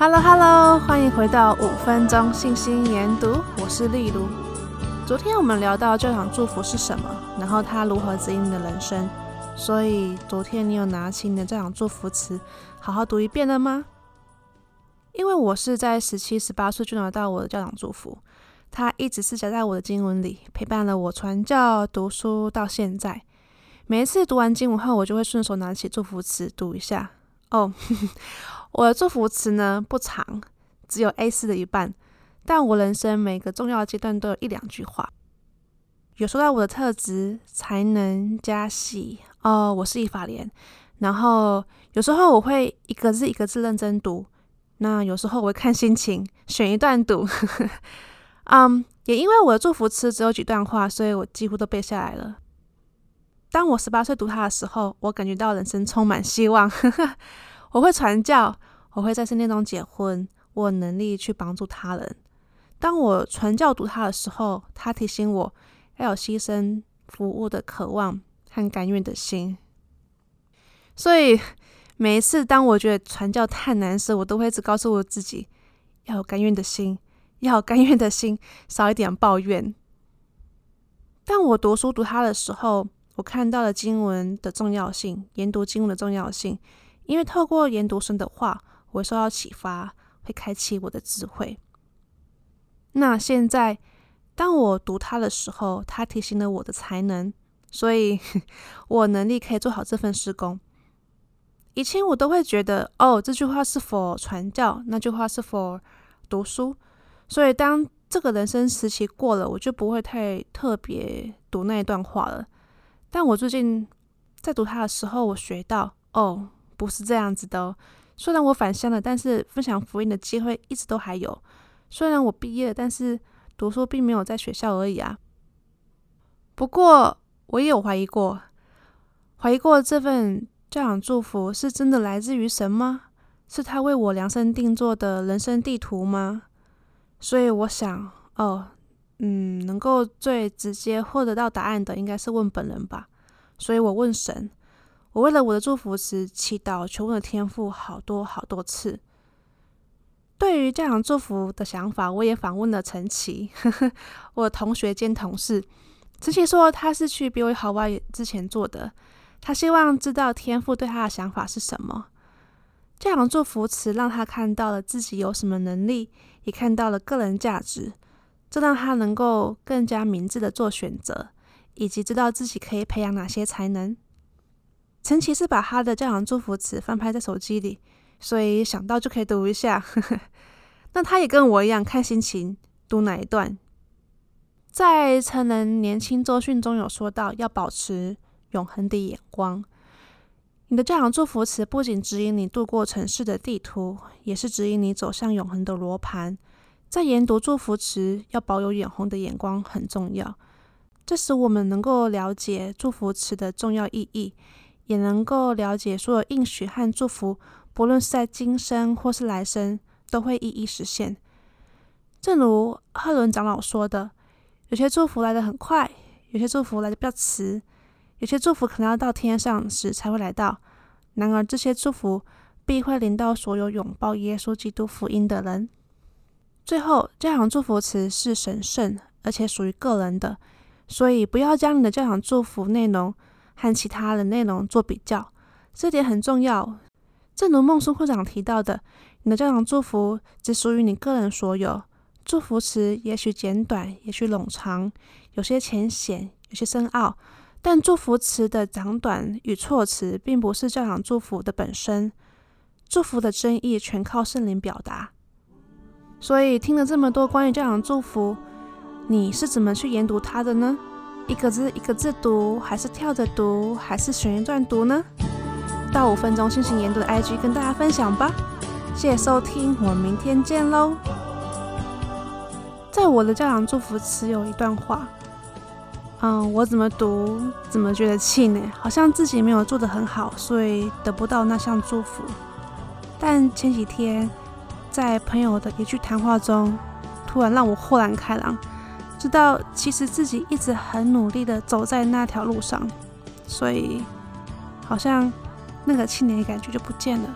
Hello Hello，欢迎回到五分钟信心研读，我是丽如。昨天我们聊到教养祝福是什么，然后它如何指引你的人生。所以昨天你有拿起你的教养祝福词，好好读一遍了吗？因为我是在十七、十八岁就拿到我的教养祝福，它一直是夹在我的经文里，陪伴了我传教、读书到现在。每一次读完经文后，我就会顺手拿起祝福词读一下。哦，我的祝福词呢，不长，只有 A4 的一半，但我人生每个重要阶段都有一两句话。有说到我的特质、才能、加戏哦，我是以法莲。然后有时候我会一个字一个字认真读，那有时候我会看心情选一段读。嗯，也因为我的祝福词只有几段话，所以我几乎都背下来了。当我十八岁读它的时候，我感觉到人生充满希望。我会传教，我会在圣殿中结婚，我有能力去帮助他人。当我传教读它的时候，它提醒我。要有牺牲服务的渴望和甘愿的心，所以每一次当我觉得传教太难时，我都会一直告诉我自己要有甘愿的心，要有甘愿的心，少一点抱怨。当我读书读它的时候，我看到了经文的重要性，研读经文的重要性，因为透过研读神的话，我会受到启发，会开启我的智慧。那现在。当我读它的时候，它提醒了我的才能，所以 我能力可以做好这份施工。以前我都会觉得，哦，这句话是否传教，那句话是否读书，所以当这个人生时期过了，我就不会太特别读那一段话了。但我最近在读它的时候，我学到，哦，不是这样子的哦。虽然我返乡了，但是分享福音的机会一直都还有。虽然我毕业了，但是。读书并没有在学校而已啊。不过我也有怀疑过，怀疑过这份教养祝福是真的来自于神吗？是他为我量身定做的人生地图吗？所以我想，哦，嗯，能够最直接获得到答案的，应该是问本人吧。所以我问神，我为了我的祝福词祈祷，求问的天赋好多好多次。对于教养祝福的想法，我也访问了陈奇，我同学兼同事。陈奇说他是去 BOY Hawaii 之前做的，他希望知道天赋对他的想法是什么。教养祝福词让他看到了自己有什么能力，也看到了个人价值，这让他能够更加明智的做选择，以及知道自己可以培养哪些才能。陈奇是把他的教养祝福词翻拍在手机里。所以想到就可以读一下，那他也跟我一样看心情读哪一段。在成人年轻周训中有说到，要保持永恒的眼光。你的教养祝福词不仅指引你度过城市的地图，也是指引你走向永恒的罗盘。在研读祝福词，要保有眼红的眼光很重要。这使我们能够了解祝福词的重要意义，也能够了解所有应许和祝福。不论是在今生或是来生，都会一一实现。正如赫伦长老说的，有些祝福来得很快，有些祝福来得比较迟，有些祝福可能要到天上时才会来到。然而，这些祝福必会临到所有拥抱耶稣基督福音的人。最后，教堂祝福词是神圣而且属于个人的，所以不要将你的教堂祝福内容和其他的内容做比较，这点很重要。正如孟孙会长提到的，你的教堂祝福只属于你个人所有。祝福词也许简短，也许冗长，有些浅显，有些深奥。但祝福词的长短与措辞，并不是教堂祝福的本身。祝福的真意全靠圣灵表达。所以听了这么多关于教养祝福，你是怎么去研读它的呢？一个字一个字读，还是跳着读，还是选一段读呢？到五分钟进行研读的 IG 跟大家分享吧，谢谢收听，我们明天见喽。在我的教养祝福词有一段话，嗯，我怎么读怎么觉得气馁，好像自己没有做得很好，所以得不到那项祝福。但前几天在朋友的一句谈话中，突然让我豁然开朗，知道其实自己一直很努力的走在那条路上，所以好像。那个青年的感觉就不见了。